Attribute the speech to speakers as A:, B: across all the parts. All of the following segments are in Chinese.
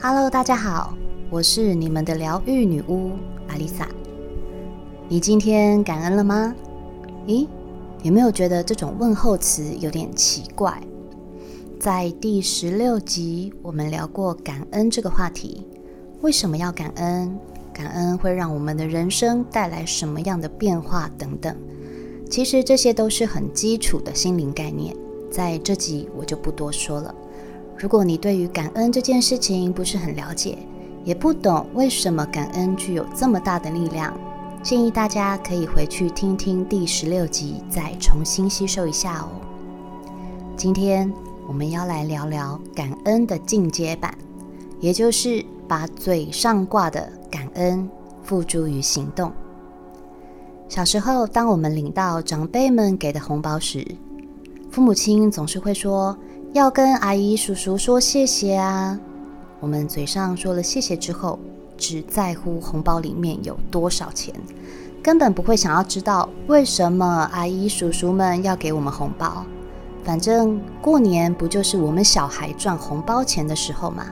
A: Hello，大家好，我是你们的疗愈女巫阿丽萨。你今天感恩了吗？咦，有没有觉得这种问候词有点奇怪？在第十六集，我们聊过感恩这个话题。为什么要感恩？感恩会让我们的人生带来什么样的变化？等等。其实这些都是很基础的心灵概念，在这集我就不多说了。如果你对于感恩这件事情不是很了解，也不懂为什么感恩具有这么大的力量，建议大家可以回去听听第十六集，再重新吸收一下哦。今天我们要来聊聊感恩的进阶版，也就是把嘴上挂的感恩付诸于行动。小时候，当我们领到长辈们给的红包时，父母亲总是会说。要跟阿姨、叔叔说谢谢啊！我们嘴上说了谢谢之后，只在乎红包里面有多少钱，根本不会想要知道为什么阿姨、叔叔们要给我们红包。反正过年不就是我们小孩赚红包钱的时候吗？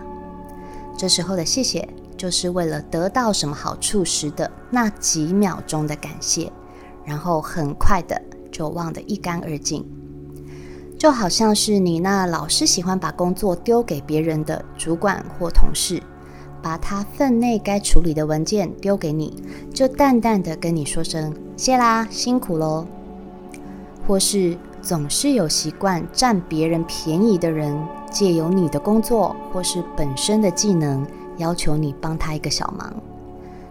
A: 这时候的谢谢，就是为了得到什么好处时的那几秒钟的感谢，然后很快的就忘得一干二净。就好像是你那老是喜欢把工作丢给别人的主管或同事，把他分内该处理的文件丢给你，就淡淡的跟你说声谢啦，辛苦喽。或是总是有习惯占别人便宜的人，借由你的工作或是本身的技能，要求你帮他一个小忙。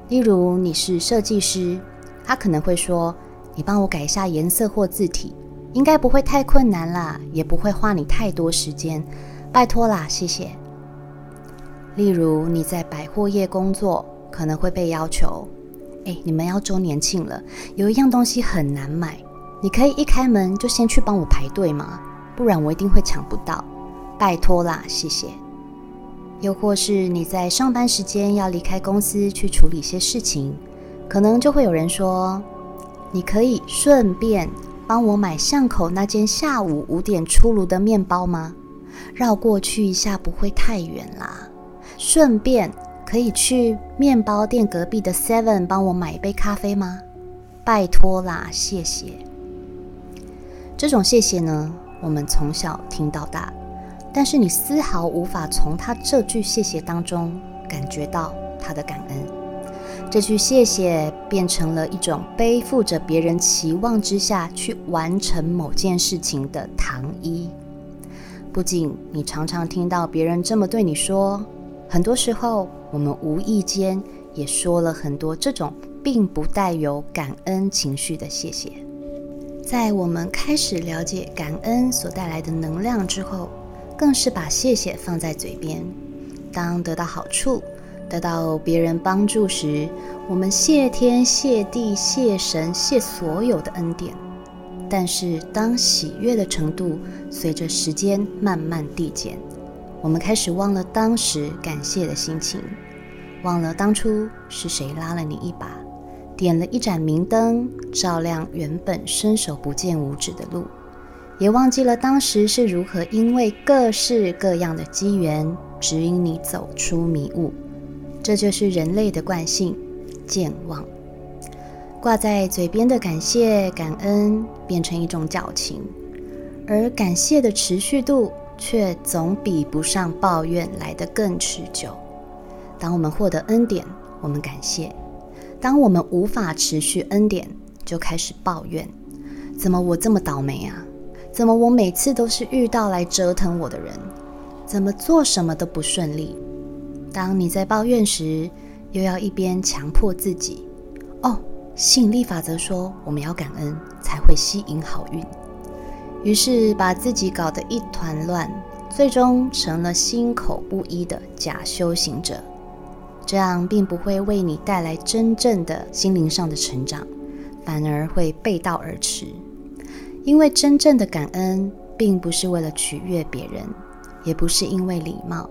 A: 例如你是设计师，他可能会说：“你帮我改一下颜色或字体。”应该不会太困难啦，也不会花你太多时间，拜托啦，谢谢。例如你在百货业工作，可能会被要求，哎，你们要周年庆了，有一样东西很难买，你可以一开门就先去帮我排队吗？不然我一定会抢不到，拜托啦，谢谢。又或是你在上班时间要离开公司去处理些事情，可能就会有人说，你可以顺便。帮我买巷口那间下午五点出炉的面包吗？绕过去一下不会太远啦。顺便可以去面包店隔壁的 Seven 帮我买一杯咖啡吗？拜托啦，谢谢。这种谢谢呢，我们从小听到大，但是你丝毫无法从他这句谢谢当中感觉到他的感恩。这句谢谢变成了一种背负着别人期望之下去完成某件事情的糖衣。不仅你常常听到别人这么对你说，很多时候我们无意间也说了很多这种并不带有感恩情绪的谢谢。在我们开始了解感恩所带来的能量之后，更是把谢谢放在嘴边，当得到好处。得到别人帮助时，我们谢天谢地谢神谢所有的恩典。但是，当喜悦的程度随着时间慢慢递减，我们开始忘了当时感谢的心情，忘了当初是谁拉了你一把，点了一盏明灯，照亮原本伸手不见五指的路，也忘记了当时是如何因为各式各样的机缘，指引你走出迷雾。这就是人类的惯性，健忘。挂在嘴边的感谢、感恩，变成一种矫情，而感谢的持续度却总比不上抱怨来得更持久。当我们获得恩典，我们感谢；当我们无法持续恩典，就开始抱怨：怎么我这么倒霉啊？怎么我每次都是遇到来折腾我的人？怎么做什么都不顺利？当你在抱怨时，又要一边强迫自己哦，吸引力法则说我们要感恩才会吸引好运，于是把自己搞得一团乱，最终成了心口不一的假修行者。这样并不会为你带来真正的心灵上的成长，反而会背道而驰。因为真正的感恩，并不是为了取悦别人，也不是因为礼貌。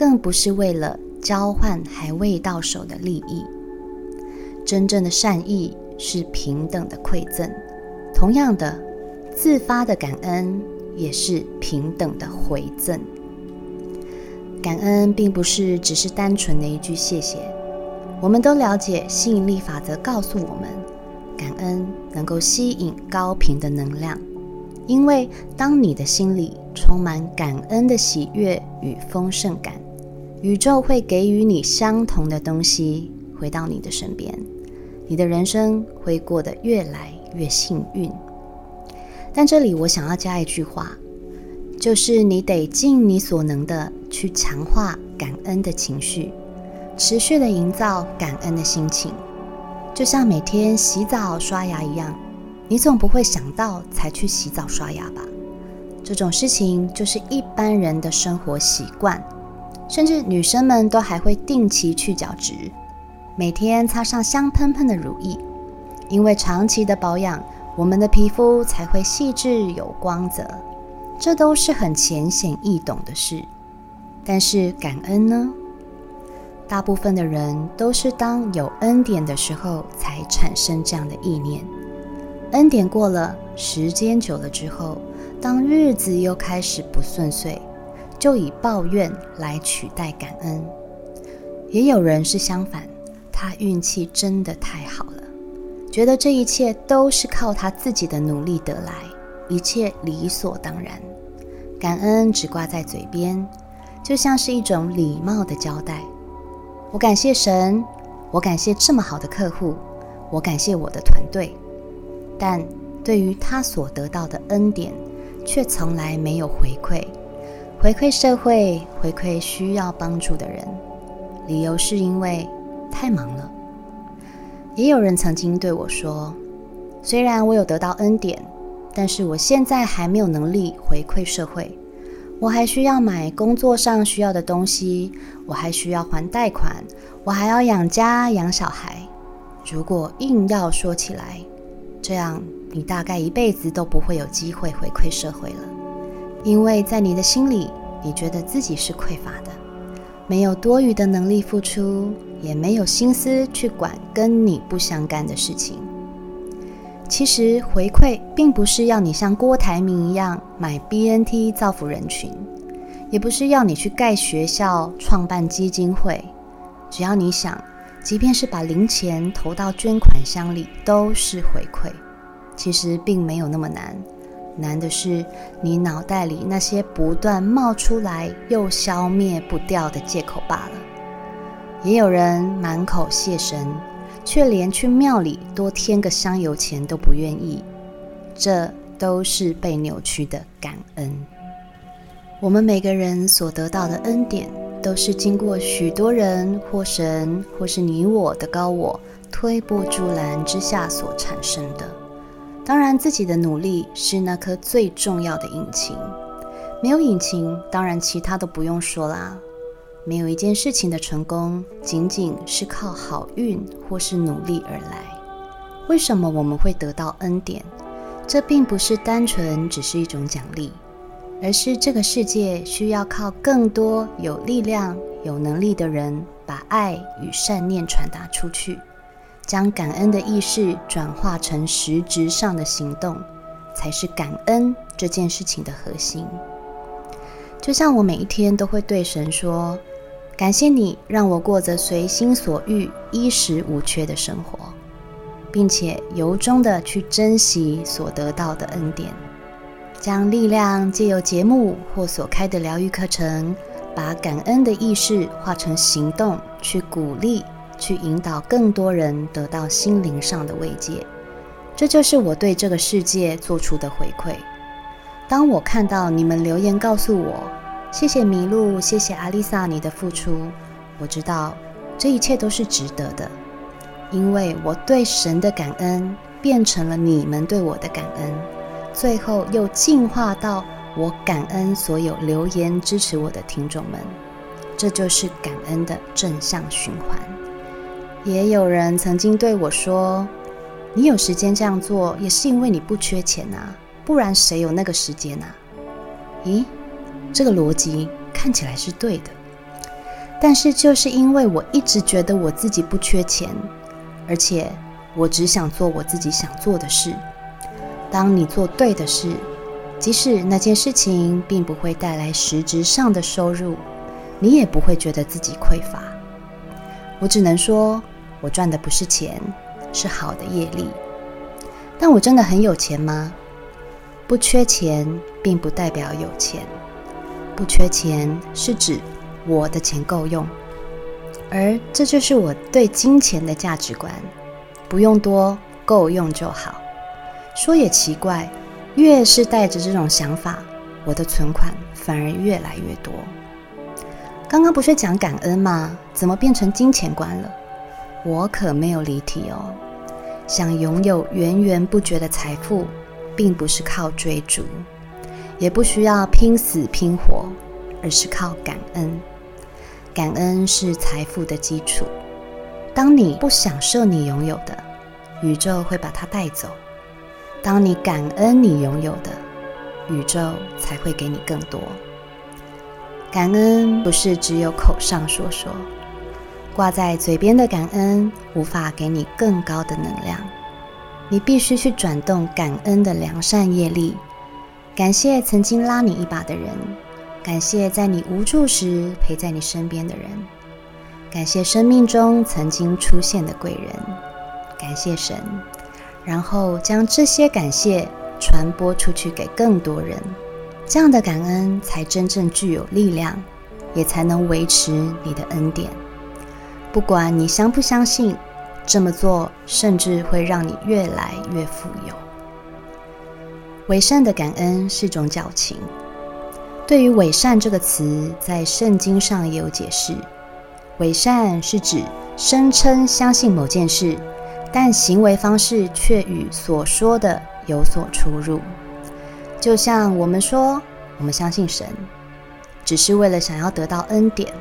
A: 更不是为了交换还未到手的利益，真正的善意是平等的馈赠。同样的，自发的感恩也是平等的回赠。感恩并不是只是单纯的一句谢谢。我们都了解吸引力法则，告诉我们，感恩能够吸引高频的能量。因为当你的心里充满感恩的喜悦与丰盛感，宇宙会给予你相同的东西回到你的身边，你的人生会过得越来越幸运。但这里我想要加一句话，就是你得尽你所能的去强化感恩的情绪。持续的营造感恩的心情，就像每天洗澡刷牙一样，你总不会想到才去洗澡刷牙吧？这种事情就是一般人的生活习惯，甚至女生们都还会定期去角质，每天擦上香喷喷的乳液，因为长期的保养，我们的皮肤才会细致有光泽。这都是很浅显易懂的事，但是感恩呢？大部分的人都是当有恩典的时候才产生这样的意念，恩典过了，时间久了之后，当日子又开始不顺遂，就以抱怨来取代感恩。也有人是相反，他运气真的太好了，觉得这一切都是靠他自己的努力得来，一切理所当然，感恩只挂在嘴边，就像是一种礼貌的交代。我感谢神，我感谢这么好的客户，我感谢我的团队，但对于他所得到的恩典，却从来没有回馈，回馈社会，回馈需要帮助的人。理由是因为太忙了。也有人曾经对我说，虽然我有得到恩典，但是我现在还没有能力回馈社会。我还需要买工作上需要的东西，我还需要还贷款，我还要养家养小孩。如果硬要说起来，这样你大概一辈子都不会有机会回馈社会了，因为在你的心里，你觉得自己是匮乏的，没有多余的能力付出，也没有心思去管跟你不相干的事情。其实回馈并不是要你像郭台铭一样买 BNT 造福人群，也不是要你去盖学校、创办基金会。只要你想，即便是把零钱投到捐款箱里，都是回馈。其实并没有那么难，难的是你脑袋里那些不断冒出来又消灭不掉的借口罢了。也有人满口谢神。却连去庙里多添个香油钱都不愿意，这都是被扭曲的感恩。我们每个人所得到的恩典，都是经过许多人或神或是你我的高我推波助澜之下所产生的。当然，自己的努力是那颗最重要的引擎，没有引擎，当然其他都不用说啦。没有一件事情的成功，仅仅是靠好运或是努力而来。为什么我们会得到恩典？这并不是单纯只是一种奖励，而是这个世界需要靠更多有力量、有能力的人，把爱与善念传达出去，将感恩的意识转化成实质上的行动，才是感恩这件事情的核心。就像我每一天都会对神说。感谢你让我过着随心所欲、衣食无缺的生活，并且由衷的去珍惜所得到的恩典，将力量借由节目或所开的疗愈课程，把感恩的意识化成行动，去鼓励、去引导更多人得到心灵上的慰藉。这就是我对这个世界做出的回馈。当我看到你们留言告诉我。谢谢麋鹿，谢谢阿丽萨，你的付出，我知道这一切都是值得的，因为我对神的感恩变成了你们对我的感恩，最后又进化到我感恩所有留言支持我的听众们，这就是感恩的正向循环。也有人曾经对我说：“你有时间这样做，也是因为你不缺钱呐，不然谁有那个时间呐？”咦？这个逻辑看起来是对的，但是就是因为我一直觉得我自己不缺钱，而且我只想做我自己想做的事。当你做对的事，即使那件事情并不会带来实质上的收入，你也不会觉得自己匮乏。我只能说，我赚的不是钱，是好的业力。但我真的很有钱吗？不缺钱，并不代表有钱。不缺钱是指我的钱够用，而这就是我对金钱的价值观：不用多，够用就好。说也奇怪，越是带着这种想法，我的存款反而越来越多。刚刚不是讲感恩吗？怎么变成金钱观了？我可没有离题哦。想拥有源源不绝的财富，并不是靠追逐，也不需要拼死拼活，而是靠感恩。感恩是财富的基础。当你不享受你拥有的，宇宙会把它带走；当你感恩你拥有的，宇宙才会给你更多。感恩不是只有口上说说。挂在嘴边的感恩无法给你更高的能量，你必须去转动感恩的良善业力。感谢曾经拉你一把的人，感谢在你无助时陪在你身边的人，感谢生命中曾经出现的贵人，感谢神，然后将这些感谢传播出去给更多人，这样的感恩才真正具有力量，也才能维持你的恩典。不管你相不相信，这么做甚至会让你越来越富有。伪善的感恩是种矫情。对于“伪善”这个词，在圣经上也有解释。伪善是指声称相信某件事，但行为方式却与所说的有所出入。就像我们说我们相信神，只是为了想要得到恩典。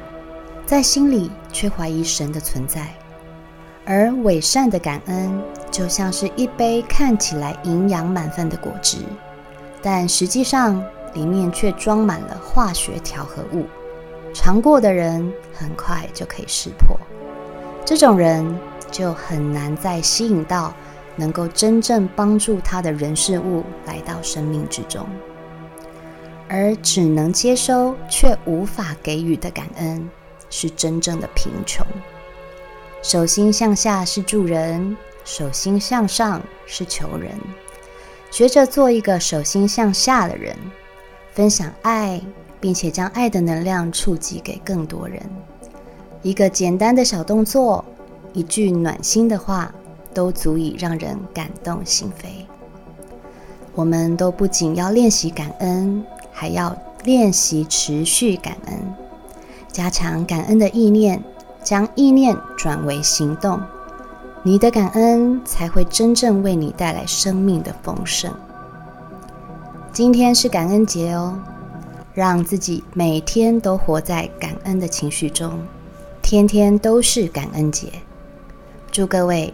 A: 在心里却怀疑神的存在，而伪善的感恩就像是一杯看起来营养满分的果汁，但实际上里面却装满了化学调和物。尝过的人很快就可以识破，这种人就很难再吸引到能够真正帮助他的人事物来到生命之中，而只能接收却无法给予的感恩。是真正的贫穷。手心向下是助人，手心向上是求人。学着做一个手心向下的人，分享爱，并且将爱的能量触及给更多人。一个简单的小动作，一句暖心的话，都足以让人感动心扉。我们都不仅要练习感恩，还要练习持续感恩。加强感恩的意念，将意念转为行动，你的感恩才会真正为你带来生命的丰盛。今天是感恩节哦，让自己每天都活在感恩的情绪中，天天都是感恩节。祝各位